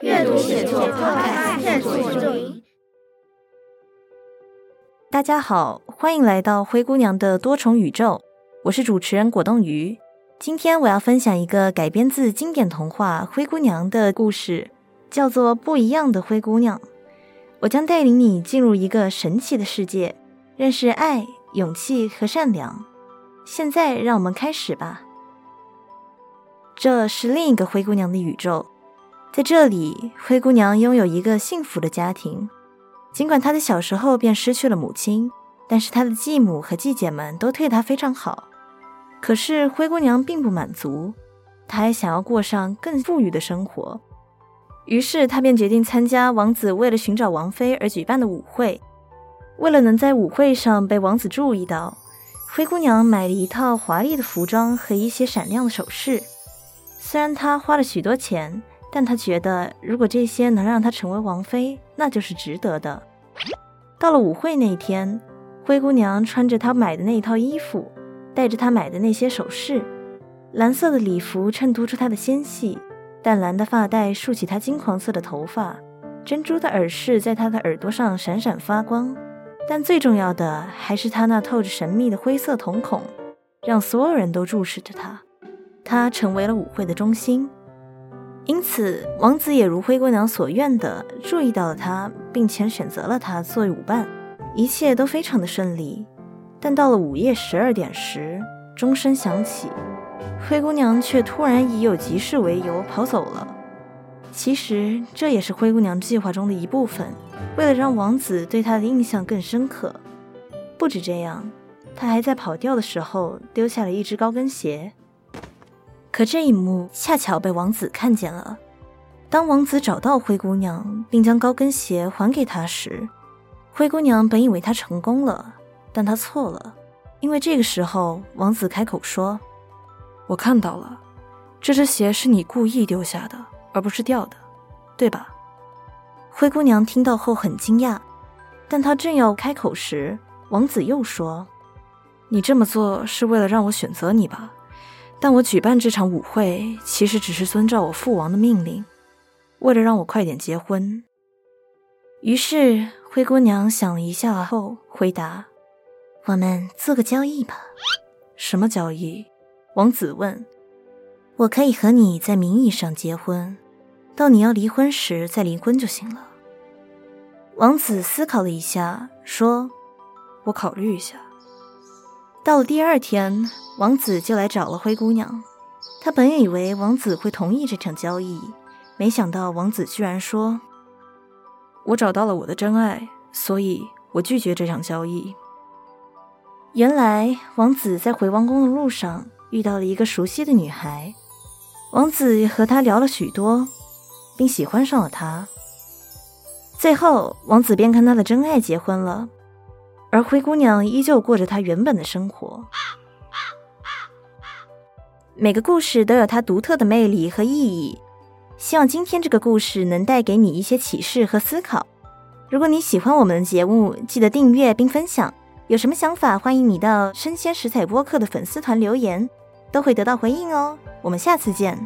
阅读写作快感探索宇宙营。大家好，欢迎来到灰姑娘的多重宇宙，我是主持人果冻鱼。今天我要分享一个改编自经典童话《灰姑娘》的故事，叫做《不一样的灰姑娘》。我将带领你进入一个神奇的世界，认识爱、勇气和善良。现在，让我们开始吧。这是另一个灰姑娘的宇宙，在这里，灰姑娘拥有一个幸福的家庭。尽管她在小时候便失去了母亲，但是她的继母和继姐们都对她非常好。可是灰姑娘并不满足，她还想要过上更富裕的生活。于是她便决定参加王子为了寻找王妃而举办的舞会。为了能在舞会上被王子注意到，灰姑娘买了一套华丽的服装和一些闪亮的首饰。虽然她花了许多钱，但她觉得如果这些能让她成为王妃，那就是值得的。到了舞会那天，灰姑娘穿着她买的那套衣服，戴着她买的那些首饰，蓝色的礼服衬托出她的纤细，淡蓝的发带竖起她金黄色的头发，珍珠的耳饰在她的耳朵上闪闪发光。但最重要的还是她那透着神秘的灰色瞳孔，让所有人都注视着她。她成为了舞会的中心，因此王子也如灰姑娘所愿的注意到了她，并且选择了她作为舞伴。一切都非常的顺利。但到了午夜十二点时，钟声响起，灰姑娘却突然以有急事为由跑走了。其实这也是灰姑娘计划中的一部分，为了让王子对她的印象更深刻。不止这样，她还在跑掉的时候丢下了一只高跟鞋。可这一幕恰巧被王子看见了。当王子找到灰姑娘，并将高跟鞋还给她时，灰姑娘本以为他成功了，但她错了，因为这个时候王子开口说：“我看到了，这只鞋是你故意丢下的，而不是掉的，对吧？”灰姑娘听到后很惊讶，但她正要开口时，王子又说：“你这么做是为了让我选择你吧？”但我举办这场舞会，其实只是遵照我父王的命令，为了让我快点结婚。于是灰姑娘想了一下后回答：“我们做个交易吧。”“什么交易？”王子问。“我可以和你在名义上结婚，到你要离婚时再离婚就行了。”王子思考了一下，说：“我考虑一下。”到了第二天。王子就来找了灰姑娘，他本以为王子会同意这场交易，没想到王子居然说：“我找到了我的真爱，所以我拒绝这场交易。”原来王子在回王宫的路上遇到了一个熟悉的女孩，王子和她聊了许多，并喜欢上了她。最后，王子便跟他的真爱结婚了，而灰姑娘依旧过着她原本的生活。每个故事都有它独特的魅力和意义。希望今天这个故事能带给你一些启示和思考。如果你喜欢我们的节目，记得订阅并分享。有什么想法，欢迎你到生鲜食材播客的粉丝团留言，都会得到回应哦。我们下次见。